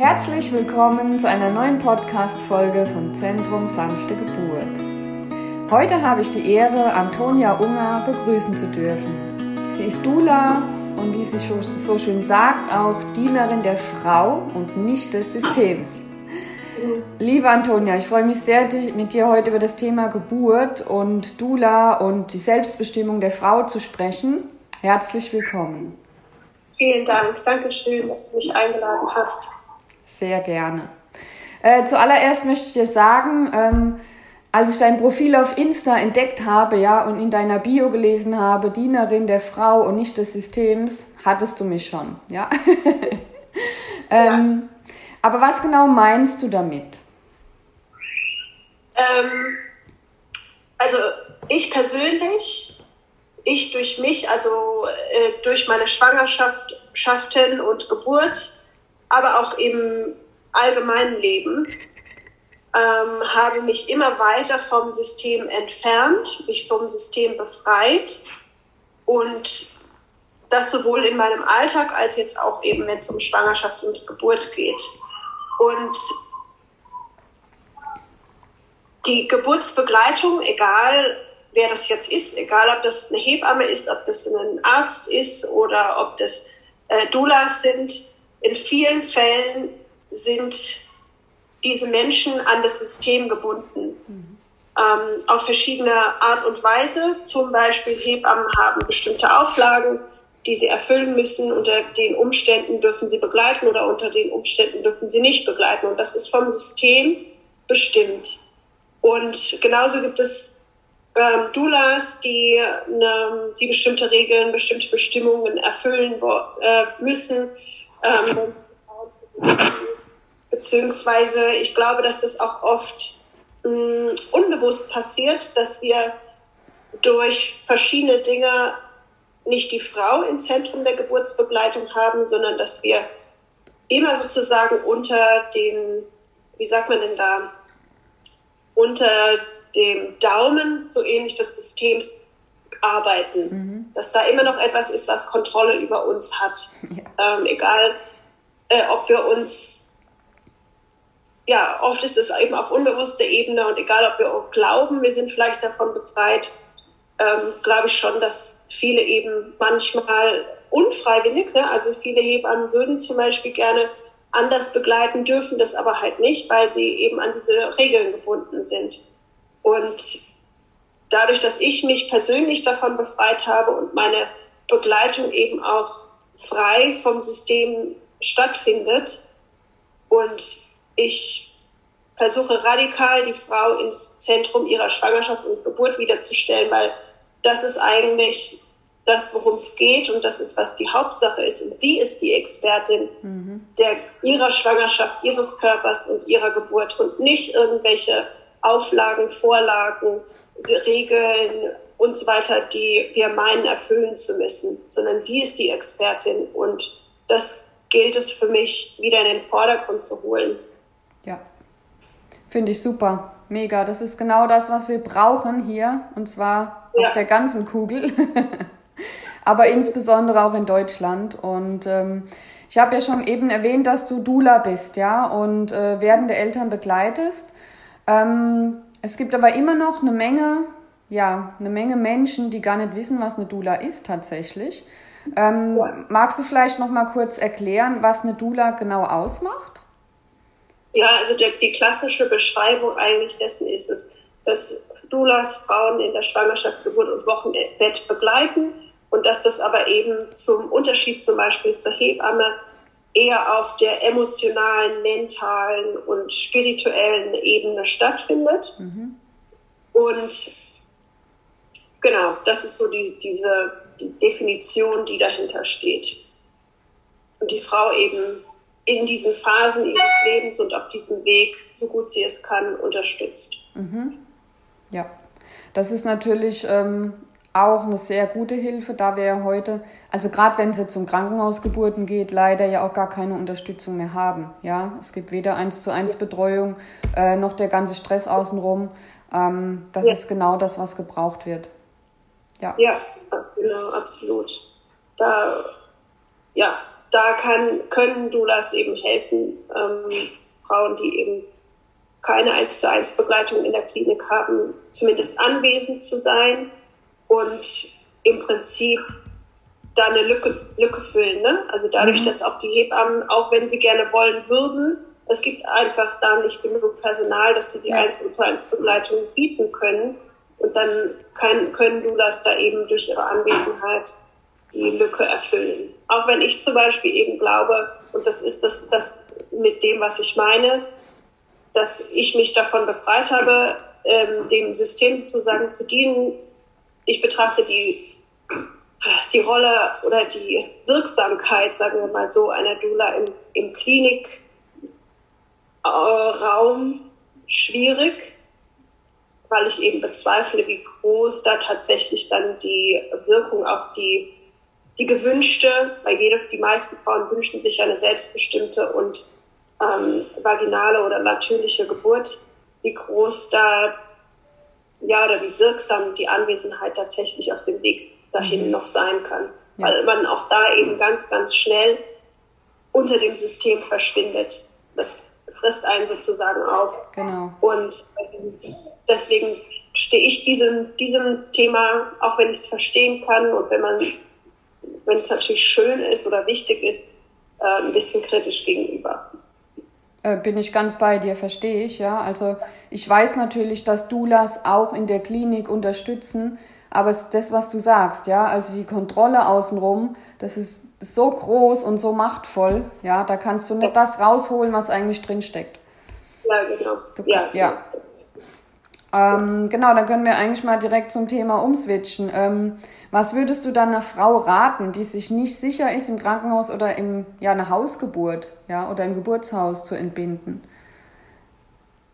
Herzlich willkommen zu einer neuen Podcast-Folge von Zentrum Sanfte Geburt. Heute habe ich die Ehre, Antonia Unger begrüßen zu dürfen. Sie ist Dula und wie sie so schön sagt, auch Dienerin der Frau und nicht des Systems. Liebe Antonia, ich freue mich sehr, mit dir heute über das Thema Geburt und Dula und die Selbstbestimmung der Frau zu sprechen. Herzlich willkommen. Vielen Dank. Dankeschön, dass du mich eingeladen hast. Sehr gerne. Äh, zuallererst möchte ich dir sagen, ähm, als ich dein Profil auf Insta entdeckt habe, ja, und in deiner Bio gelesen habe, Dienerin der Frau und nicht des Systems, hattest du mich schon, ja. ähm, ja. Aber was genau meinst du damit? Ähm, also ich persönlich, ich durch mich, also äh, durch meine Schwangerschaften und Geburt, aber auch im allgemeinen Leben, ähm, habe mich immer weiter vom System entfernt, mich vom System befreit und das sowohl in meinem Alltag als jetzt auch eben, wenn es um Schwangerschaft und Geburt geht. Und die Geburtsbegleitung, egal wer das jetzt ist, egal ob das eine Hebamme ist, ob das ein Arzt ist oder ob das äh, Doulas sind, in vielen Fällen sind diese Menschen an das System gebunden. Mhm. Ähm, auf verschiedene Art und Weise. Zum Beispiel Hebammen haben bestimmte Auflagen, die sie erfüllen müssen. Unter den Umständen dürfen sie begleiten oder unter den Umständen dürfen sie nicht begleiten. Und das ist vom System bestimmt. Und genauso gibt es ähm, Doulas, die, ne, die bestimmte Regeln, bestimmte Bestimmungen erfüllen äh, müssen ähm, beziehungsweise ich glaube, dass das auch oft mh, mm, unbewusst passiert, dass wir durch verschiedene Dinge nicht die Frau im Zentrum der Geburtsbegleitung haben, sondern dass wir immer sozusagen unter dem, wie sagt man denn da, unter dem Daumen so ähnlich des Systems arbeiten. Mhm. Dass da immer noch etwas ist, was Kontrolle über uns hat. Ja. Ähm, egal, äh, ob wir uns, ja, oft ist es eben auf unbewusster Ebene und egal, ob wir auch glauben, wir sind vielleicht davon befreit, ähm, glaube ich schon, dass viele eben manchmal unfreiwillig, ne? also viele Hebammen würden zum Beispiel gerne anders begleiten, dürfen das aber halt nicht, weil sie eben an diese Regeln gebunden sind. Und dadurch, dass ich mich persönlich davon befreit habe und meine Begleitung eben auch frei vom System stattfindet und ich versuche radikal die Frau ins Zentrum ihrer Schwangerschaft und Geburt wiederzustellen, weil das ist eigentlich das, worum es geht und das ist, was die Hauptsache ist. Und sie ist die Expertin mhm. der, ihrer Schwangerschaft, ihres Körpers und ihrer Geburt und nicht irgendwelche Auflagen, Vorlagen, Regeln und so weiter, die wir meinen erfüllen zu müssen, sondern sie ist die Expertin und das gilt es für mich wieder in den Vordergrund zu holen. Ja, finde ich super, mega. Das ist genau das, was wir brauchen hier und zwar ja. auf der ganzen Kugel, aber so. insbesondere auch in Deutschland und ähm, ich habe ja schon eben erwähnt, dass du Dula bist, ja, und äh, werdende Eltern begleitest. Ähm, es gibt aber immer noch eine Menge, ja, eine Menge Menschen, die gar nicht wissen, was eine Dula ist tatsächlich. Ähm, ja. Magst du vielleicht noch mal kurz erklären, was eine Dula genau ausmacht? Ja, also der, die klassische Beschreibung eigentlich dessen ist es, dass Doulas Frauen in der Schwangerschaft, Geburt und Wochenbett begleiten und dass das aber eben zum Unterschied zum Beispiel zur Hebamme eher auf der emotionalen, mentalen und spirituellen Ebene stattfindet. Mhm. Und genau, das ist so die, diese die Definition, die dahinter steht. Und die Frau eben in diesen Phasen ihres Lebens und auf diesem Weg, so gut sie es kann, unterstützt. Mhm. Ja, das ist natürlich ähm, auch eine sehr gute Hilfe, da wir ja heute, also gerade wenn es jetzt um Krankenhausgeburten geht, leider ja auch gar keine Unterstützung mehr haben. Ja, es gibt weder eins zu eins Betreuung äh, noch der ganze Stress außenrum. Ähm, das ja. ist genau das, was gebraucht wird. Ja. Ja, genau, absolut. Da, ja, da kann, können Doulas eben helfen, ähm, Frauen, die eben keine 1 zu 1 Begleitung in der Klinik haben, zumindest anwesend zu sein und im Prinzip da eine Lücke, Lücke füllen. Ne? Also dadurch, mhm. dass auch die Hebammen, auch wenn sie gerne wollen würden, es gibt einfach da nicht genug Personal, dass sie die 1 zu 1 Begleitung bieten können. Und dann kann, können Doulas da eben durch ihre Anwesenheit die Lücke erfüllen. Auch wenn ich zum Beispiel eben glaube, und das ist das, das mit dem, was ich meine, dass ich mich davon befreit habe, ähm, dem System sozusagen zu dienen. Ich betrachte die, die Rolle oder die Wirksamkeit, sagen wir mal so, einer Dula im, im Klinikraum schwierig, weil ich eben bezweifle, wie groß da tatsächlich dann die Wirkung auf die, die gewünschte, weil jede, die meisten Frauen wünschen sich eine selbstbestimmte und ähm, vaginale oder natürliche Geburt, wie groß da, ja, oder wie wirksam die Anwesenheit tatsächlich auf dem Weg dahin mhm. noch sein kann. Ja. Weil man auch da eben ganz, ganz schnell unter dem System verschwindet. Das frisst einen sozusagen auf. Genau. Und ähm, deswegen stehe ich diesem, diesem Thema, auch wenn ich es verstehen kann und wenn man, wenn es natürlich schön ist oder wichtig ist, äh, ein bisschen kritisch gegenüber. Äh, bin ich ganz bei dir, verstehe ich, ja. Also ich weiß natürlich, dass Doulas auch in der Klinik unterstützen, aber es ist das, was du sagst, ja, also die Kontrolle außenrum, das ist so groß und so machtvoll, ja, da kannst du nicht das rausholen, was eigentlich drinsteckt. Ja, genau. Du, ja. ja. Ähm, genau, dann können wir eigentlich mal direkt zum Thema umswitchen. Ähm, was würdest du dann einer Frau raten, die sich nicht sicher ist, im Krankenhaus oder im, ja, eine Hausgeburt ja, oder im Geburtshaus zu entbinden?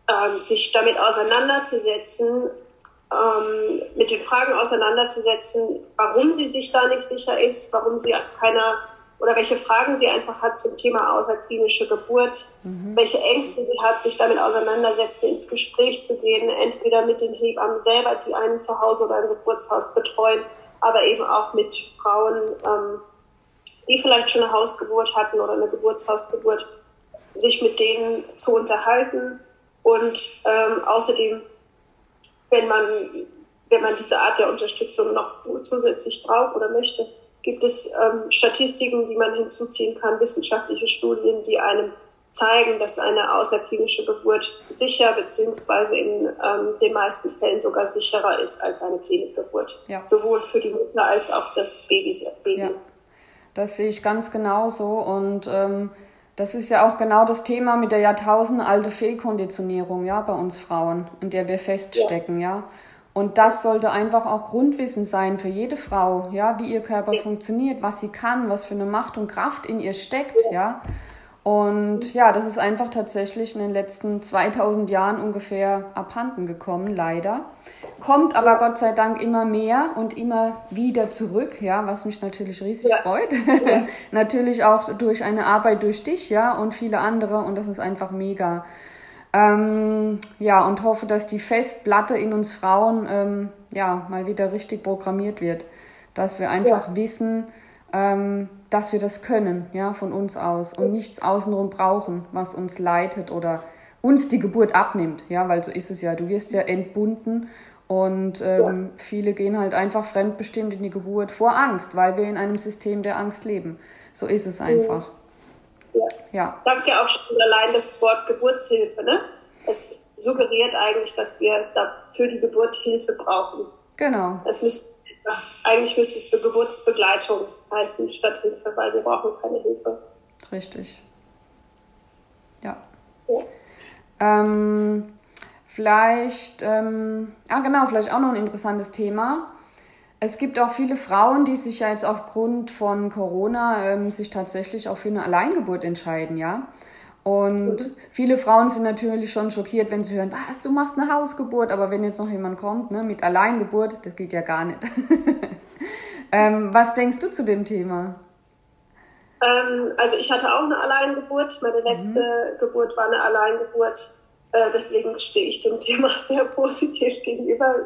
Ähm, sich damit auseinanderzusetzen, ähm, mit den Fragen auseinanderzusetzen, warum sie sich da nicht sicher ist, warum sie keiner oder welche Fragen sie einfach hat zum Thema außerklinische Geburt, mhm. welche Ängste sie hat, sich damit auseinandersetzen, ins Gespräch zu gehen, entweder mit den Hebammen selber, die einen zu Hause oder im Geburtshaus betreuen, aber eben auch mit Frauen, ähm, die vielleicht schon eine Hausgeburt hatten oder eine Geburtshausgeburt, sich mit denen zu unterhalten. Und ähm, außerdem, wenn man, wenn man diese Art der Unterstützung noch zusätzlich braucht oder möchte, gibt es ähm, Statistiken, die man hinzuziehen kann, wissenschaftliche Studien, die einem zeigen, dass eine außerklinische Geburt sicher beziehungsweise in ähm, den meisten Fällen sogar sicherer ist als eine Klinikgeburt. Ja. Sowohl für die Mutter als auch das Baby. Baby. Ja. Das sehe ich ganz genauso und ähm, das ist ja auch genau das Thema mit der jahrtausendalte Fehlkonditionierung, ja, bei uns Frauen, in der wir feststecken, ja. ja. Und das sollte einfach auch Grundwissen sein für jede Frau, ja, wie ihr Körper funktioniert, was sie kann, was für eine Macht und Kraft in ihr steckt, ja. Und ja, das ist einfach tatsächlich in den letzten 2000 Jahren ungefähr abhanden gekommen, leider. Kommt aber Gott sei Dank immer mehr und immer wieder zurück, ja, was mich natürlich riesig ja. freut. Ja. natürlich auch durch eine Arbeit durch dich, ja, und viele andere und das ist einfach mega. Ähm, ja, und hoffe, dass die Festplatte in uns Frauen ähm, ja mal wieder richtig programmiert wird, dass wir einfach ja. wissen, ähm, dass wir das können, ja, von uns aus und nichts außenrum brauchen, was uns leitet oder uns die Geburt abnimmt, ja, weil so ist es ja. Du wirst ja entbunden und ähm, ja. viele gehen halt einfach fremdbestimmt in die Geburt vor Angst, weil wir in einem System der Angst leben. So ist es einfach. Ja. Ja. Sagt ja auch schon allein das Wort Geburtshilfe, ne? Es suggeriert eigentlich, dass wir da für die Geburt Hilfe brauchen. Genau. Es müsste eigentlich müsste es eine Geburtsbegleitung heißen statt Hilfe, weil wir brauchen keine Hilfe. Richtig. Ja. ja. Ähm, vielleicht, ähm, ah genau, vielleicht auch noch ein interessantes Thema. Es gibt auch viele Frauen, die sich ja jetzt aufgrund von Corona ähm, sich tatsächlich auch für eine Alleingeburt entscheiden, ja. Und viele Frauen sind natürlich schon schockiert, wenn sie hören, was, du machst eine Hausgeburt, aber wenn jetzt noch jemand kommt ne, mit Alleingeburt, das geht ja gar nicht. ähm, was denkst du zu dem Thema? Ähm, also ich hatte auch eine Alleingeburt. Meine mhm. letzte mhm. Geburt war eine Alleingeburt. Äh, deswegen stehe ich dem Thema sehr positiv gegenüber,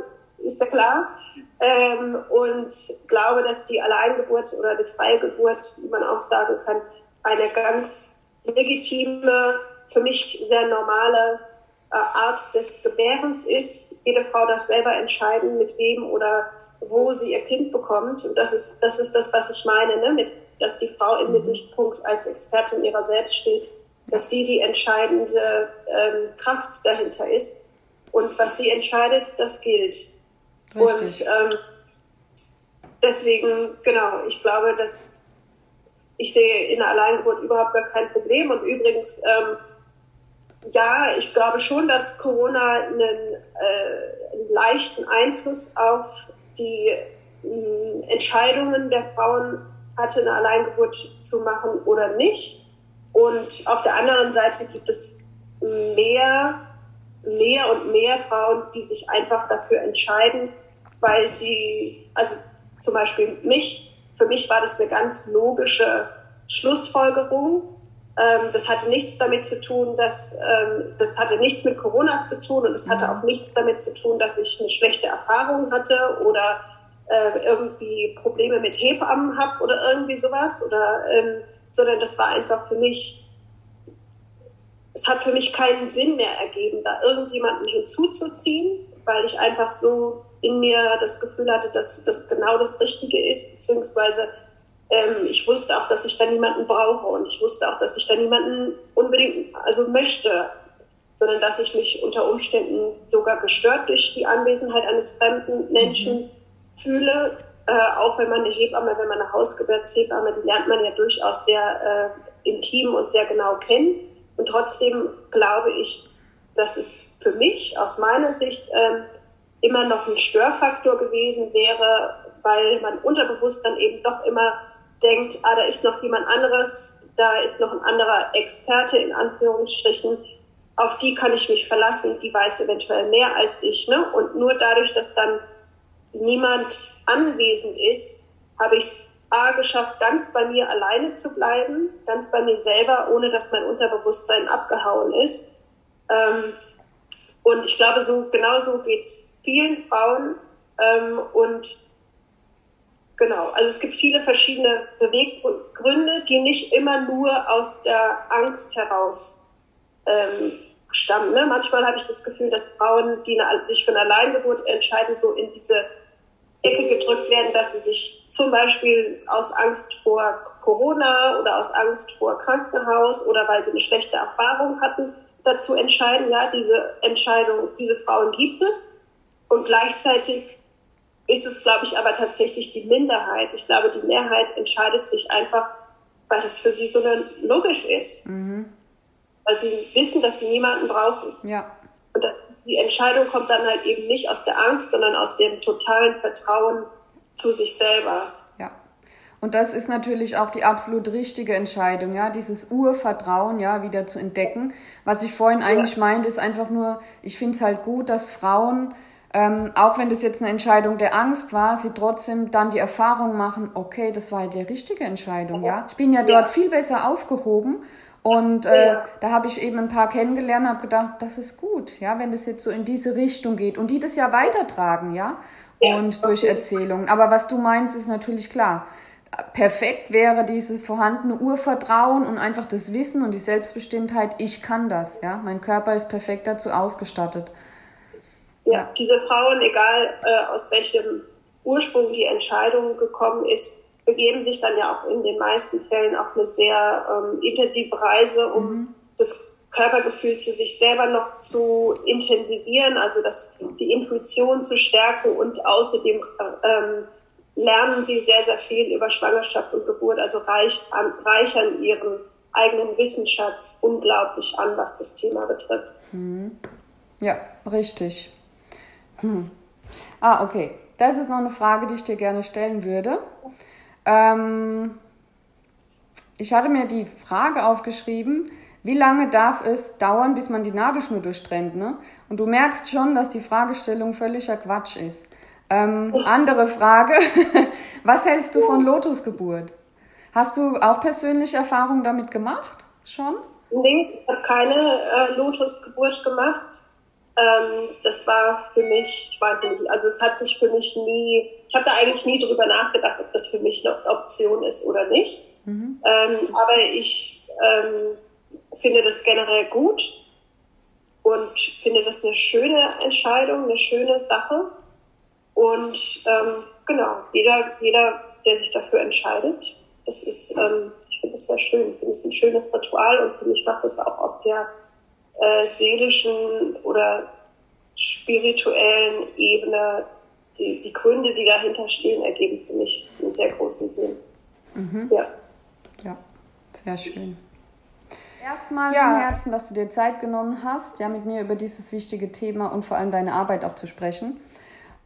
ist ja klar. Ähm, und glaube, dass die Alleingeburt oder die freie Geburt, wie man auch sagen kann, eine ganz legitime, für mich sehr normale äh, Art des Gebärens ist. Jede Frau darf selber entscheiden, mit wem oder wo sie ihr Kind bekommt. Und das ist das, ist das was ich meine, ne? mit, dass die Frau im mhm. Mittelpunkt als Expertin ihrer selbst steht, dass sie die entscheidende ähm, Kraft dahinter ist. Und was sie entscheidet, das gilt. Richtig. Und ähm, deswegen, genau, ich glaube, dass ich sehe in der Alleingeburt überhaupt gar kein Problem. Und übrigens, ähm, ja, ich glaube schon, dass Corona einen, äh, einen leichten Einfluss auf die äh, Entscheidungen der Frauen hatte, eine Alleingeburt zu machen oder nicht. Und auf der anderen Seite gibt es mehr, mehr und mehr Frauen, die sich einfach dafür entscheiden, weil sie, also zum Beispiel mich, für mich war das eine ganz logische Schlussfolgerung. Ähm, das hatte nichts damit zu tun, dass ähm, das hatte nichts mit Corona zu tun und es hatte mhm. auch nichts damit zu tun, dass ich eine schlechte Erfahrung hatte oder äh, irgendwie Probleme mit Hebammen habe oder irgendwie sowas oder ähm, sondern das war einfach für mich es hat für mich keinen Sinn mehr ergeben, da irgendjemanden hinzuzuziehen, weil ich einfach so in mir das Gefühl hatte, dass das genau das Richtige ist, beziehungsweise ähm, ich wusste auch, dass ich da niemanden brauche und ich wusste auch, dass ich da niemanden unbedingt, also möchte, sondern dass ich mich unter Umständen sogar gestört durch die Anwesenheit eines fremden Menschen mhm. fühle. Äh, auch wenn man eine Hebamme, wenn man eine Hausgeburtshebamme, die lernt man ja durchaus sehr äh, intim und sehr genau kennen. Und trotzdem glaube ich, dass es für mich aus meiner Sicht äh, immer noch ein Störfaktor gewesen wäre, weil man unterbewusst dann eben doch immer denkt, ah, da ist noch jemand anderes, da ist noch ein anderer Experte in Anführungsstrichen, auf die kann ich mich verlassen, die weiß eventuell mehr als ich. Ne? Und nur dadurch, dass dann niemand anwesend ist, habe ich es A geschafft, ganz bei mir alleine zu bleiben, ganz bei mir selber, ohne dass mein Unterbewusstsein abgehauen ist. Ähm, und ich glaube, so genauso geht's vielen Frauen. Ähm, und Genau, also es gibt viele verschiedene Beweggründe, die nicht immer nur aus der Angst heraus ähm, stammen. Ne? Manchmal habe ich das Gefühl, dass Frauen, die eine, sich für eine Alleingeburt entscheiden, so in diese Ecke gedrückt werden, dass sie sich zum Beispiel aus Angst vor Corona oder aus Angst vor Krankenhaus oder weil sie eine schlechte Erfahrung hatten, dazu entscheiden, ja, diese Entscheidung, diese Frauen gibt es. Und gleichzeitig ist es, glaube ich, aber tatsächlich die Minderheit. Ich glaube, die Mehrheit entscheidet sich einfach, weil das für sie so logisch ist. Mhm. Weil sie wissen, dass sie niemanden brauchen. Ja. Und die Entscheidung kommt dann halt eben nicht aus der Angst, sondern aus dem totalen Vertrauen zu sich selber. Ja. Und das ist natürlich auch die absolut richtige Entscheidung, ja, dieses Urvertrauen, ja, wieder zu entdecken. Was ich vorhin eigentlich meinte, ist einfach nur, ich finde es halt gut, dass Frauen ähm, auch wenn das jetzt eine Entscheidung der Angst war, sie trotzdem dann die Erfahrung machen, okay, das war die richtige Entscheidung, ja. Ich bin ja dort ja. viel besser aufgehoben und äh, ja. da habe ich eben ein paar kennengelernt, habe gedacht, das ist gut, ja, wenn das jetzt so in diese Richtung geht und die das ja weitertragen, ja, und ja, durch Erzählungen. Aber was du meinst, ist natürlich klar. Perfekt wäre dieses vorhandene Urvertrauen und einfach das Wissen und die Selbstbestimmtheit, ich kann das, ja. Mein Körper ist perfekt dazu ausgestattet. Ja, diese Frauen, egal äh, aus welchem Ursprung die Entscheidung gekommen ist, begeben sich dann ja auch in den meisten Fällen auf eine sehr ähm, intensive Reise, um mhm. das Körpergefühl zu sich selber noch zu intensivieren, also das, die Intuition zu stärken und außerdem ähm, lernen sie sehr, sehr viel über Schwangerschaft und Geburt, also reich, an, reichern ihren eigenen Wissensschatz unglaublich an, was das Thema betrifft. Mhm. Ja, richtig. Hm. Ah, okay. Das ist noch eine Frage, die ich dir gerne stellen würde. Ähm, ich hatte mir die Frage aufgeschrieben, wie lange darf es dauern, bis man die Nabelschnur durchtrennt? Ne? Und du merkst schon, dass die Fragestellung völliger Quatsch ist. Ähm, andere Frage, was hältst du von Lotusgeburt? Hast du auch persönliche Erfahrungen damit gemacht? Schon? Nee, ich habe keine äh, Lotusgeburt gemacht ähm, das war für mich, ich weiß nicht, also es hat sich für mich nie ich habe da eigentlich nie drüber nachgedacht, ob das für mich eine Option ist oder nicht. Mhm. Ähm, aber ich ähm, finde das generell gut und finde das eine schöne Entscheidung, eine schöne Sache. Und ähm, genau, jeder, jeder, der sich dafür entscheidet, das ist, ähm, ich finde das sehr schön. Ich finde es ein schönes Ritual und für mich macht das auch auf der äh, seelischen oder spirituellen Ebene die, die Gründe, die dahinter stehen, ergeben für mich einen sehr großen Sinn. Mhm. Ja. ja, sehr schön. Erstmal ja. von Herzen, dass du dir Zeit genommen hast, ja, mit mir über dieses wichtige Thema und vor allem deine Arbeit auch zu sprechen.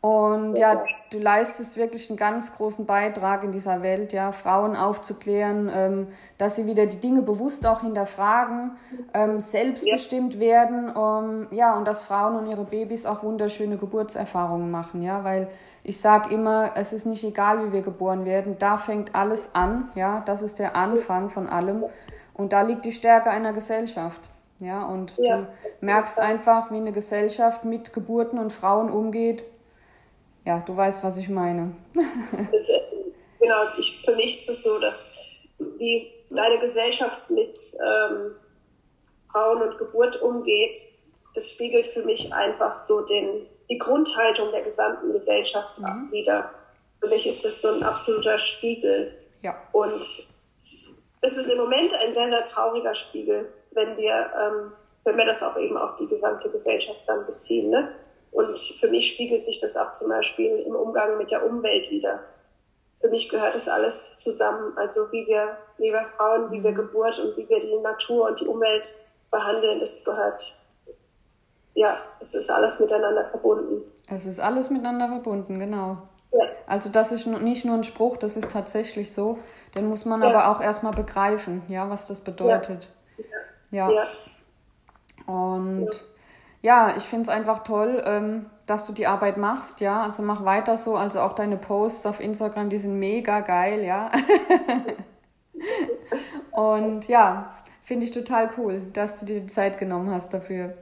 Und ja, du leistest wirklich einen ganz großen Beitrag in dieser Welt, ja, Frauen aufzuklären, ähm, dass sie wieder die Dinge bewusst auch hinterfragen, ähm, selbstbestimmt ja. werden, um, ja, und dass Frauen und ihre Babys auch wunderschöne Geburtserfahrungen machen, ja, weil ich sage immer, es ist nicht egal, wie wir geboren werden, da fängt alles an, ja, das ist der Anfang von allem und da liegt die Stärke einer Gesellschaft. Ja, und ja. du merkst einfach, wie eine Gesellschaft mit Geburten und Frauen umgeht, ja, du weißt, was ich meine. das, genau, ich, für mich ist es so, dass wie deine Gesellschaft mit ähm, Frauen und Geburt umgeht, das spiegelt für mich einfach so den, die Grundhaltung der gesamten Gesellschaft mhm. wieder. Für mich ist das so ein absoluter Spiegel. Ja. Und es ist im Moment ein sehr, sehr trauriger Spiegel, wenn wir, ähm, wenn wir das auch eben auf die gesamte Gesellschaft dann beziehen. Ne? Und für mich spiegelt sich das auch zum Beispiel im Umgang mit der Umwelt wieder. Für mich gehört das alles zusammen. Also wie wir, wie wir Frauen, wie wir mhm. Geburt und wie wir die Natur und die Umwelt behandeln, das gehört, ja, es ist alles miteinander verbunden. Es ist alles miteinander verbunden, genau. Ja. Also das ist nicht nur ein Spruch, das ist tatsächlich so. Den muss man ja. aber auch erstmal begreifen, ja, was das bedeutet. Ja. ja. Und ja, ich finde es einfach toll, ähm, dass du die Arbeit machst, ja. Also mach weiter so. Also auch deine Posts auf Instagram, die sind mega geil, ja. Und ja, finde ich total cool, dass du dir die Zeit genommen hast dafür.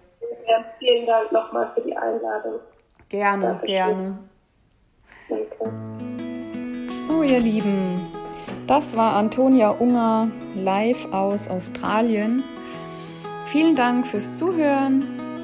Ja, vielen Dank nochmal für die Einladung. Gerne, Dankeschön. gerne. Danke. So, ihr Lieben, das war Antonia Unger live aus Australien. Vielen Dank fürs Zuhören